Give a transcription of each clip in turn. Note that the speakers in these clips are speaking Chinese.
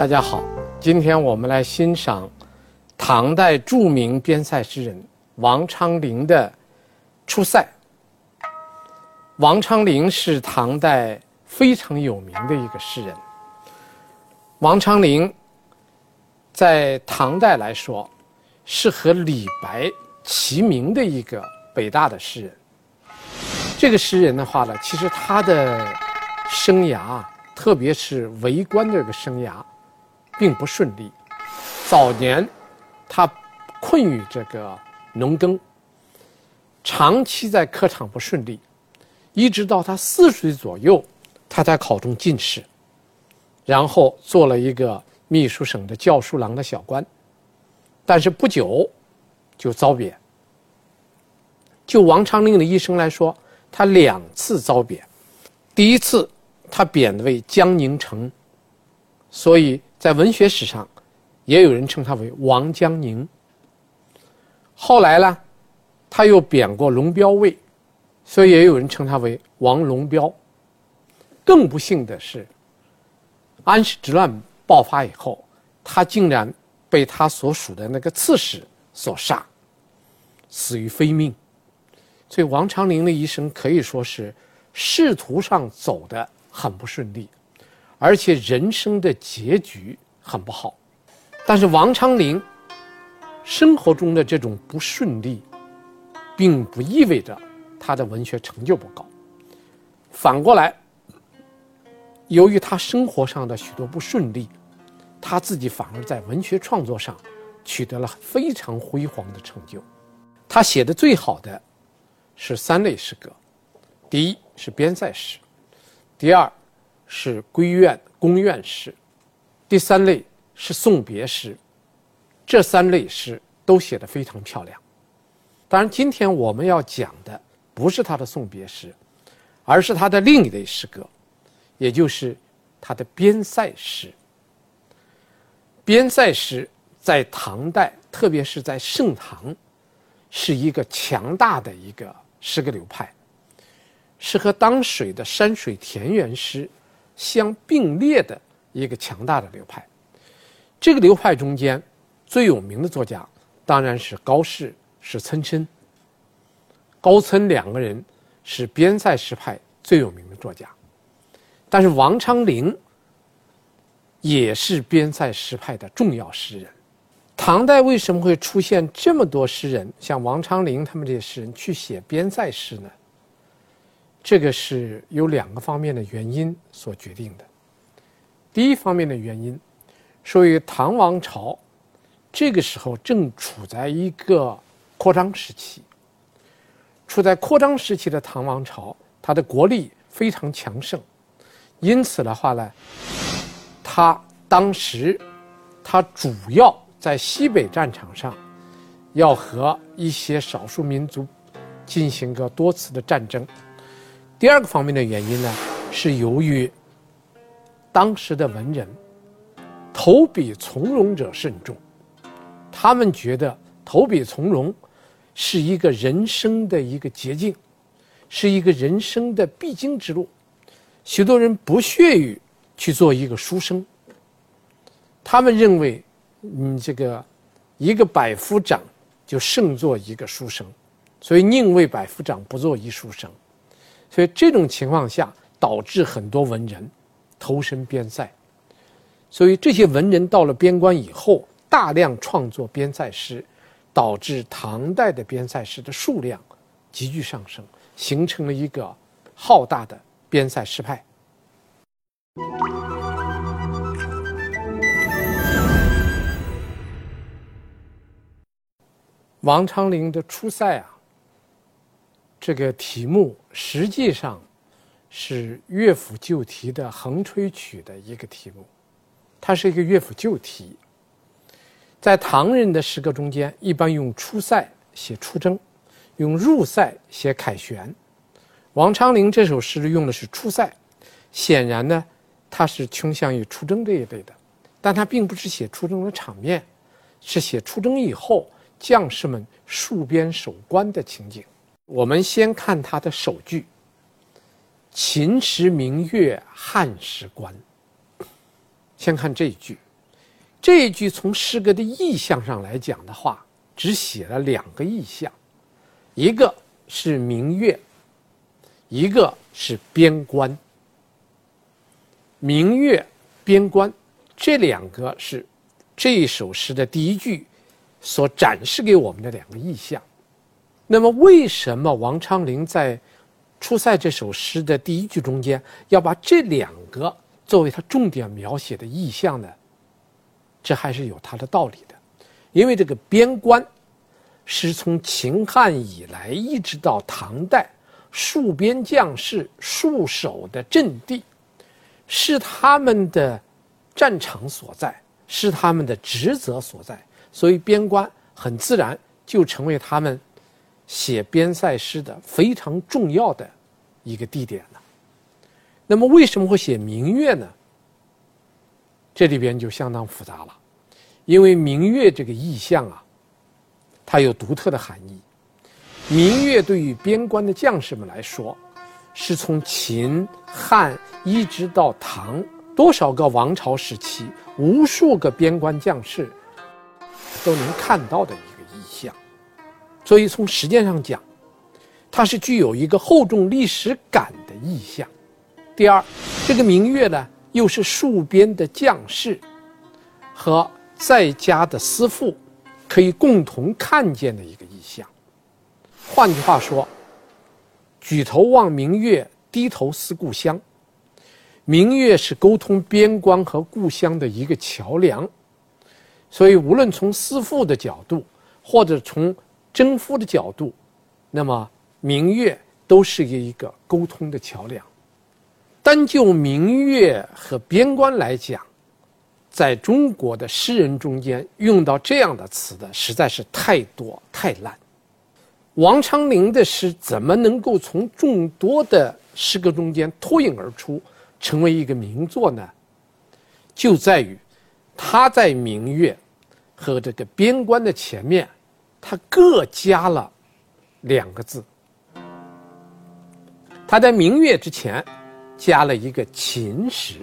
大家好，今天我们来欣赏唐代著名边塞诗人王昌龄的《出塞》。王昌龄是唐代非常有名的一个诗人。王昌龄在唐代来说，是和李白齐名的一个北大的诗人。这个诗人的话呢，其实他的生涯，特别是为官这个生涯，并不顺利。早年，他困于这个农耕，长期在科场不顺利，一直到他四十岁左右，他才考中进士，然后做了一个秘书省的教书郎的小官，但是不久就遭贬。就王昌龄的一生来说，他两次遭贬，第一次他贬为江宁城，所以在文学史上，也有人称他为王江宁。后来呢，他又贬过龙标尉，所以也有人称他为王龙标。更不幸的是，安史之乱爆发以后，他竟然被他所属的那个刺史所杀，死于非命。所以王昌龄的一生可以说是仕途上走的很不顺利，而且人生的结局很不好。但是王昌龄生活中的这种不顺利，并不意味着他的文学成就不高。反过来，由于他生活上的许多不顺利，他自己反而在文学创作上取得了非常辉煌的成就。他写的最好的。是三类诗歌，第一是边塞诗，第二是闺怨宫怨诗，第三类是送别诗。这三类诗都写得非常漂亮。当然，今天我们要讲的不是他的送别诗，而是他的另一类诗歌，也就是他的边塞诗。边塞诗在唐代，特别是在盛唐，是一个强大的一个。诗歌流派，是和当时的山水田园诗相并列的一个强大的流派。这个流派中间最有名的作家当然是高适，是岑参。高岑两个人是边塞诗派最有名的作家，但是王昌龄也是边塞诗派的重要诗人。唐代为什么会出现这么多诗人，像王昌龄他们这些诗人去写边塞诗呢？这个是有两个方面的原因所决定的。第一方面的原因，属于唐王朝这个时候正处在一个扩张时期，处在扩张时期的唐王朝，它的国力非常强盛，因此的话呢，他当时他主要。在西北战场上，要和一些少数民族进行个多次的战争。第二个方面的原因呢，是由于当时的文人投笔从戎者甚众，他们觉得投笔从戎是一个人生的一个捷径，是一个人生的必经之路。许多人不屑于去做一个书生，他们认为。你这个一个百夫长就胜做一个书生，所以宁为百夫长，不做一书生。所以这种情况下，导致很多文人投身边塞。所以这些文人到了边关以后，大量创作边塞诗，导致唐代的边塞诗的数量急剧上升，形成了一个浩大的边塞诗派。王昌龄的《出塞》啊，这个题目实际上是乐府旧题的横吹曲的一个题目，它是一个乐府旧题。在唐人的诗歌中间，一般用出塞写出征，用入塞写凯旋。王昌龄这首诗用的是出塞，显然呢，他是倾向于出征这一类的，但他并不是写出征的场面，是写出征以后。将士们戍边守关的情景。我们先看他的首句：“秦时明月汉时关。”先看这一句：“这一句从诗歌的意象上来讲的话，只写了两个意象，一个是明月，一个是边关。明月、边关这两个是这一首诗的第一句所展示给我们的两个意象。那么，为什么王昌龄在《出塞》这首诗的第一句中间要把这两个作为他重点描写的意象呢？这还是有它的道理的，因为这个边关是从秦汉以来一直到唐代戍边将士戍守的阵地，是他们的战场所在，是他们的职责所在，所以边关很自然就成为他们写边塞诗的非常重要的一个地点了。那么为什么会写明月呢？这里边就相当复杂了，因为明月这个意象啊，它有独特的含义。明月对于边关的将士们来说，是从秦汉一直到唐多少个王朝时期，无数个边关将士都能看到的。所以从时间上讲，它是具有一个厚重历史感的意象。第二，这个明月呢，又是戍边的将士和在家的司妇可以共同看见的一个意象。换句话说，举头望明月，低头思故乡。明月是沟通边关和故乡的一个桥梁，所以无论从思妇的角度，或者从征夫的角度，那么明月都是一个沟通的桥梁。单就明月和边关来讲，在中国的诗人中间用到这样的词的实在是太多太烂。王昌龄的诗怎么能够从众多的诗歌中间脱颖而出，成为一个名作呢？就在于他在明月和这个边关的前面，他各加了两个字。他在明月之前。加了一个秦时，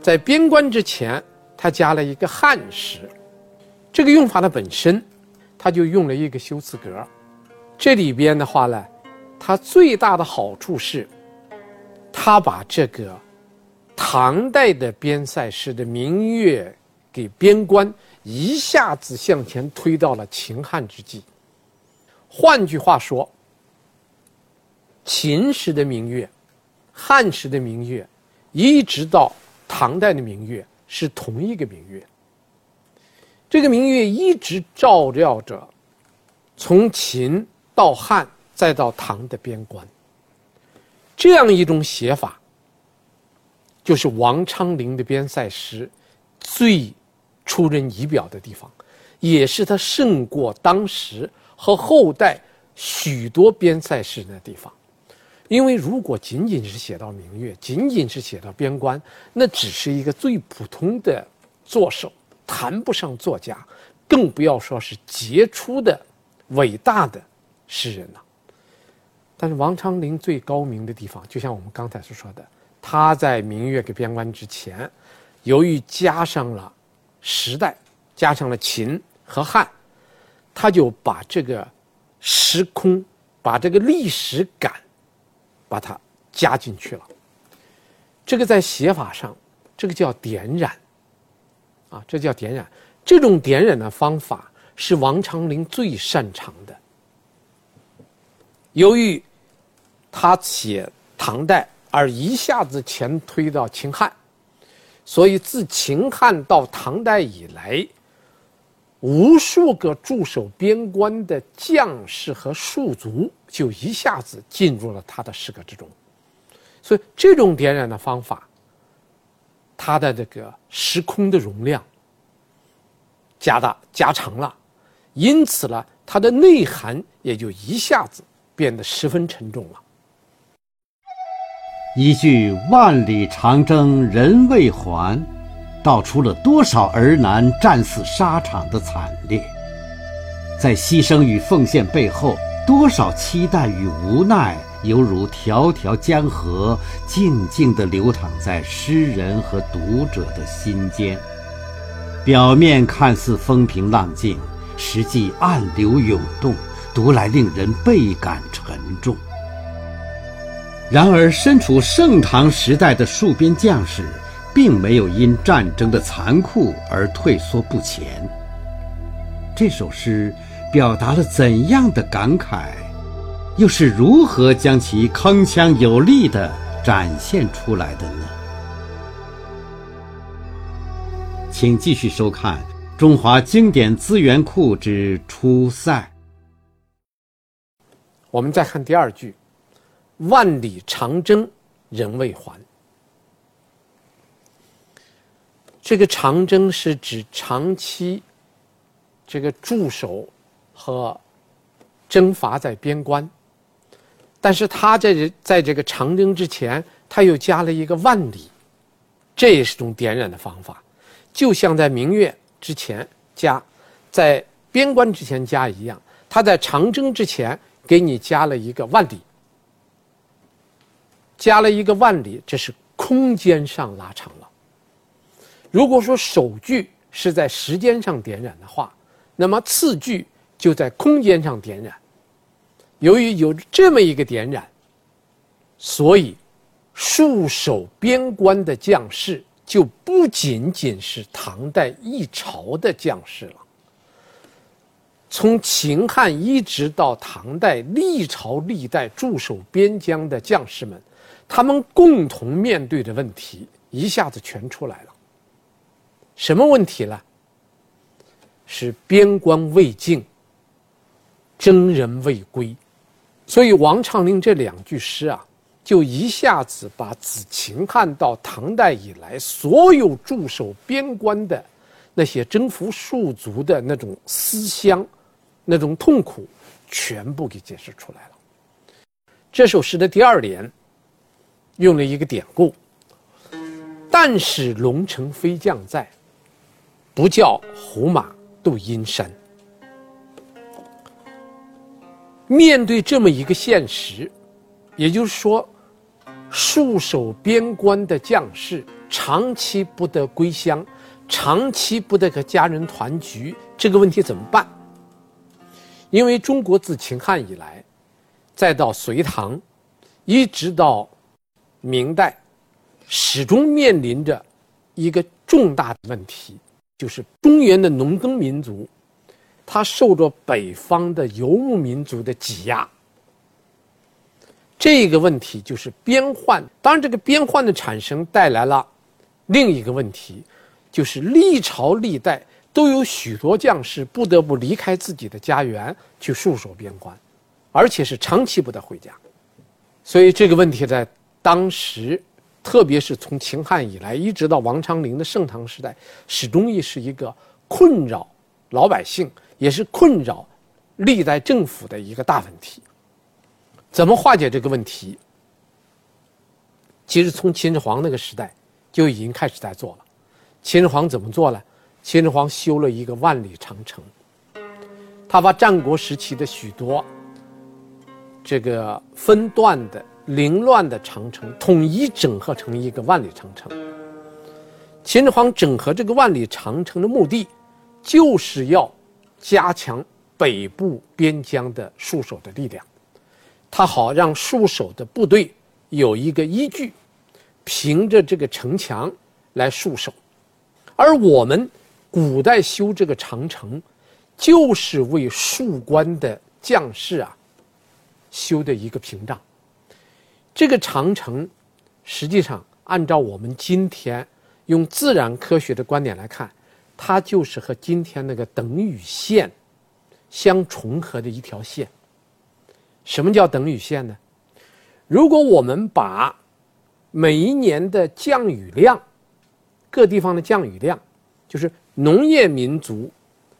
在边关之前，他加了一个汉时。这个用法的本身，他就用了一个修辞格。这里边的话呢，它最大的好处是，他把这个唐代的边塞诗的明月给边关一下子向前推到了秦汉之际。换句话说，秦时的明月。汉时的明月，一直到唐代的明月是同一个明月。这个明月一直照耀着从秦到汉再到唐的边关。这样一种写法，就是王昌龄的边塞诗最出人意表的地方，也是他胜过当时和后代许多边塞诗人的地方。因为如果仅仅是写到明月，仅仅是写到边关，那只是一个最普通的作手，谈不上作家，更不要说是杰出的、伟大的诗人了。但是王昌龄最高明的地方，就像我们刚才所说的，他在明月跟边关之前，由于加上了时代，加上了秦和汉，他就把这个时空，把这个历史感。把它加进去了，这个在写法上，这个叫点染，啊，这叫点染。这种点染的方法是王昌龄最擅长的。由于他写唐代而一下子前推到秦汉，所以自秦汉到唐代以来，无数个驻守边关的将士和戍卒。就一下子进入了他的诗歌之中，所以这种点染的方法，它的这个时空的容量加大加长了，因此呢，它的内涵也就一下子变得十分沉重了。一句“万里长征人未还”，道出了多少儿男战死沙场的惨烈，在牺牲与奉献背后。多少期待与无奈，犹如条条江河，静静地流淌在诗人和读者的心间。表面看似风平浪静，实际暗流涌动，读来令人倍感沉重。然而，身处盛唐时代的戍边将士，并没有因战争的残酷而退缩不前。这首诗表达了怎样的感慨？又是如何将其铿锵有力地展现出来的呢？请继续收看《中华经典资源库之出塞》。我们再看第二句：“万里长征人未还。”这个长征是指长期这个驻守和征伐在边关。但是他在这在这个长征之前，他又加了一个万里，这也是种点染的方法，就像在明月之前加，在边关之前加一样。他在长征之前给你加了一个万里，加了一个万里，这是空间上拉长了。如果说首句是在时间上点染的话，那么次句就在空间上点染。由于有这么一个点染，所以戍守边关的将士就不仅仅是唐代一朝的将士了。从秦汉一直到唐代，历朝历代驻守边疆的将士们，他们共同面对的问题一下子全出来了。什么问题呢？是边关未尽，征人未归。所以王昌龄这两句诗啊，就一下子把自秦汉到唐代以来所有驻守边关的那些征服戍卒的那种思乡、那种痛苦，全部给解释出来了。这首诗的第二联用了一个典故：“但使龙城飞将在，不教胡马度阴山。”面对这么一个现实，也就是说，戍守边关的将士长期不得归乡，长期不得和家人团聚，这个问题怎么办？因为中国自秦汉以来，再到隋唐，一直到明代，始终面临着一个重大的问题，就是中原的农耕民族。他受着北方的游牧民族的挤压，这个问题就是边患。当然，这个边患的产生带来了另一个问题，就是历朝历代都有许多将士不得不离开自己的家园去戍守边关，而且是长期不得回家。所以，这个问题在当时，特别是从秦汉以来，一直到王昌龄的盛唐时代，始终亦是一个困扰老百姓。也是困扰历代政府的一个大问题。怎么化解这个问题？其实从秦始皇那个时代就已经开始在做了。秦始皇怎么做呢？秦始皇修了一个万里长城，他把战国时期的许多这个分段的凌乱的长城统一整合成一个万里长城。秦始皇整合这个万里长城的目的，就是要。加强北部边疆的戍守的力量，他好让戍守的部队有一个依据，凭着这个城墙来戍守。而我们古代修这个长城，就是为戍关的将士啊修的一个屏障。这个长城，实际上按照我们今天用自然科学的观点来看。它就是和今天那个等雨线相重合的一条线。什么叫等雨线呢？如果我们把每一年的降雨量，各地方的降雨量，就是农业民族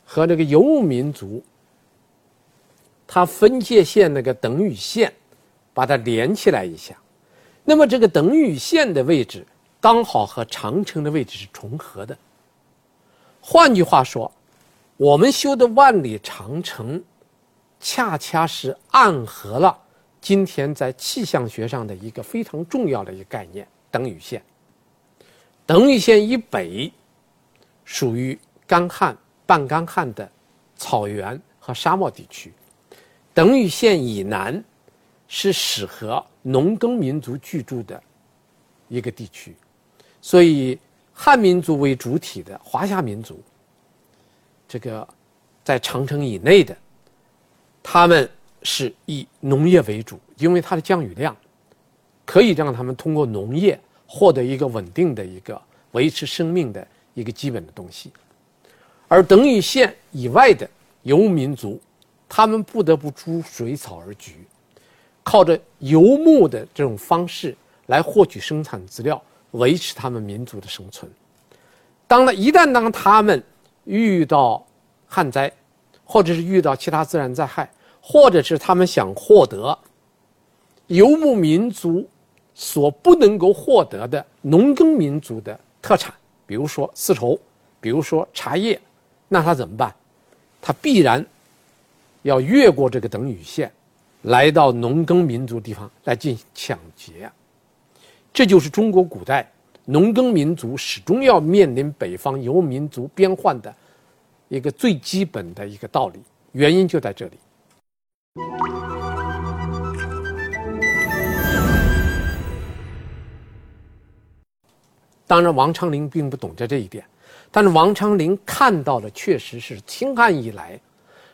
和那个游牧民族，它分界线那个等雨线，把它连起来一下，那么这个等雨线的位置刚好和长城的位置是重合的。换句话说，我们修的万里长城，恰恰是暗合了今天在气象学上的一个非常重要的一个概念——等雨线。等雨线以北，属于干旱、半干旱的草原和沙漠地区，等雨线以南是适合农耕民族居住的一个地区，所以汉民族为主体的华夏民族，这个在长城以内的，他们是以农业为主，因为它的降雨量可以让他们通过农业获得一个稳定的一个维持生命的一个基本的东西，而等雨线以外的游牧民族，他们不得不逐水草而居，靠着游牧的这种方式。来获取生产资料，维持他们民族的生存。当了一旦当他们遇到旱灾，或者是遇到其他自然灾害，或者是他们想获得游牧民族所不能够获得的农耕民族的特产，比如说丝绸，比如说茶叶，那他怎么办？他必然要越过这个等雨线，来到农耕民族地方来进行抢劫。这就是中国古代农耕民族始终要面临北方游民族边患的一个最基本的一个道理，原因就在这里。当然，王昌龄并不懂得这一点，但是王昌龄看到的确实是清汉以来。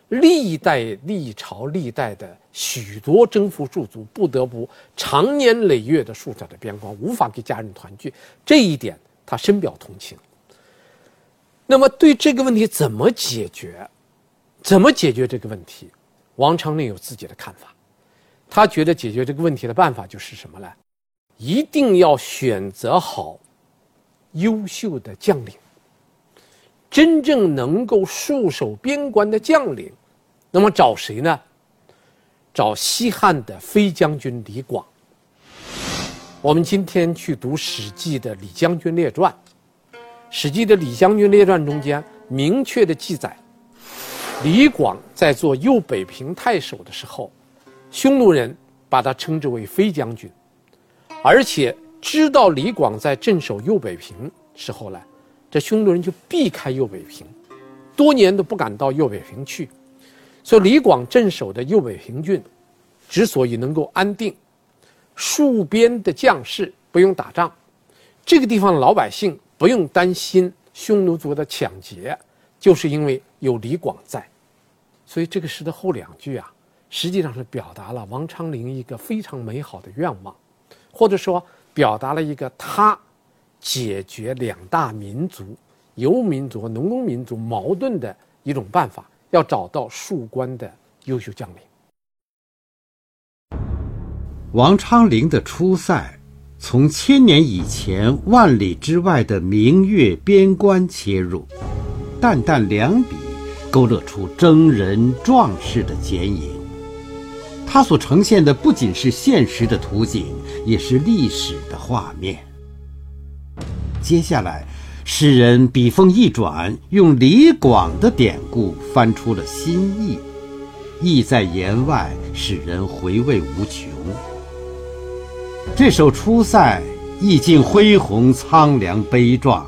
历代历朝历代的许多征服庶族不得不长年累月的戍守的边关，无法给家人团聚，这一点他深表同情。那么对这个问题怎么解决？怎么解决这个问题？王昌龄有自己的看法，他觉得解决这个问题的办法就是什么呢？一定要选择好优秀的将领。真正能够戍守边关的将领，那么找谁呢？找西汉的飞将军李广。我们今天去读《史记》的《李将军列传》，《史记》的《李将军列传》中间明确的记载，李广在做右北平太守的时候，匈奴人把他称之为飞将军，而且知道李广在镇守右北平时候呢。这匈奴人就避开右北平，多年都不敢到右北平去，所以李广镇守的右北平郡，之所以能够安定，戍边的将士不用打仗，这个地方老百姓不用担心匈奴族的抢劫，就是因为有李广在。所以这个诗的后两句啊，实际上是表达了王昌龄一个非常美好的愿望，或者说表达了一个他。解决两大民族、游牧民族和农耕民族矛盾的一种办法，要找到戍关的优秀将领。王昌龄的出塞，从千年以前万里之外的明月边关切入，淡淡两笔，勾勒出征人壮士的剪影。它所呈现的不仅是现实的图景，也是历史的画面。接下来，诗人笔锋一转，用李广的典故翻出了新意，意在言外，使人回味无穷。这首《出塞》意境恢宏、苍凉、悲壮，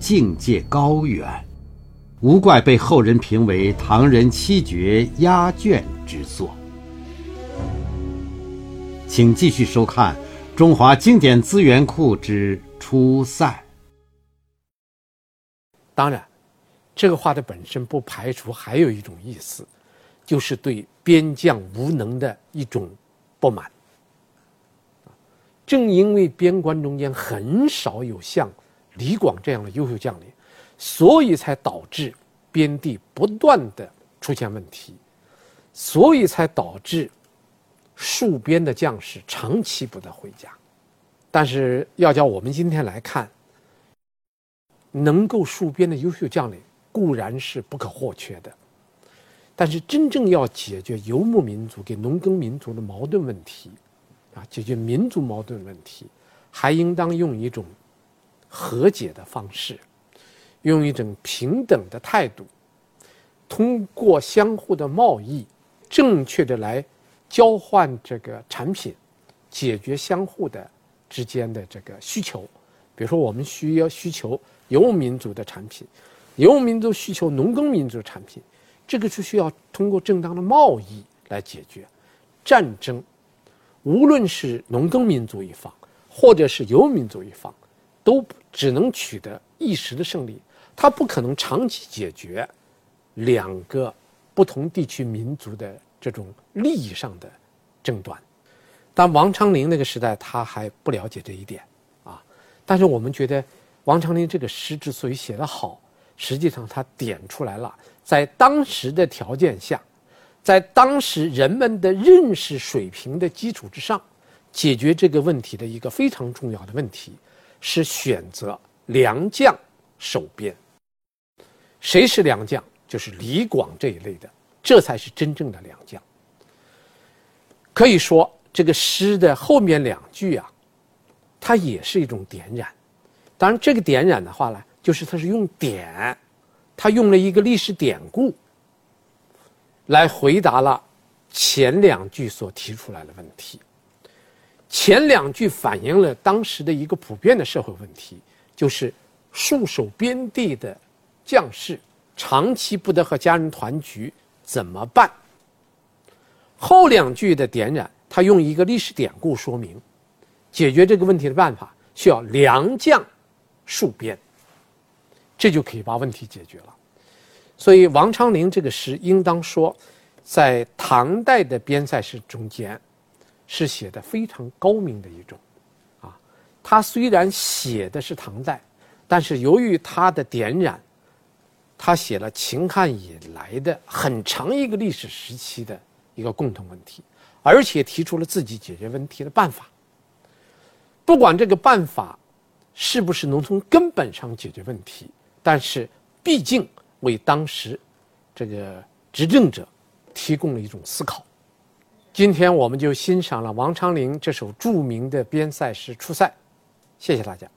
境界高远，无怪被后人评为唐人七绝压卷之作。请继续收看《中华经典资源库之出塞》。当然，这个话的本身不排除还有一种意思，就是对边将无能的一种不满。正因为边关中间很少有像李广这样的优秀将领，所以才导致边地不断的出现问题，所以才导致戍边的将士长期不得回家。但是要叫我们今天来看。能够戍边的优秀将领固然是不可或缺的，但是真正要解决游牧民族跟农耕民族的矛盾问题，啊，解决民族矛盾问题，还应当用一种和解的方式，用一种平等的态度，通过相互的贸易，正确的来交换这个产品，解决相互的之间的这个需求。比如说，我们需要需求游牧民族的产品，游牧民族需求农耕民族产品，这个是需要通过正当的贸易来解决。战争，无论是农耕民族一方，或者是游牧民族一方，都只能取得一时的胜利，它不可能长期解决两个不同地区民族的这种利益上的争端。但王昌龄那个时代，他还不了解这一点啊。但是我们觉得，王昌龄这个诗之所以写得好，实际上他点出来了，在当时的条件下，在当时人们的认识水平的基础之上，解决这个问题的一个非常重要的问题，是选择良将守边。谁是良将？就是李广这一类的，这才是真正的良将。可以说。这个诗的后面两句啊，它也是一种点染。当然，这个点染的话呢，就是它是用典，它用了一个历史典故，来回答了前两句所提出来的问题。前两句反映了当时的一个普遍的社会问题，就是戍守边地的将士长期不得和家人团聚，怎么办？后两句的点染。他用一个历史典故说明，解决这个问题的办法需要良将戍边，这就可以把问题解决了。所以王昌龄这个诗应当说，在唐代的边塞诗中间，是写的非常高明的一种。啊，他虽然写的是唐代，但是由于他的点染，他写了秦汉以来的很长一个历史时期的一个共同问题。而且提出了自己解决问题的办法。不管这个办法是不是能从根本上解决问题，但是毕竟为当时这个执政者提供了一种思考。今天我们就欣赏了王昌龄这首著名的边塞诗《出塞》，谢谢大家。